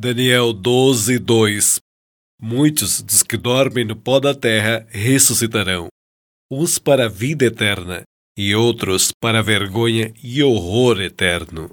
Daniel 12, 2 Muitos dos que dormem no pó da terra ressuscitarão, uns para a vida eterna e outros para a vergonha e horror eterno.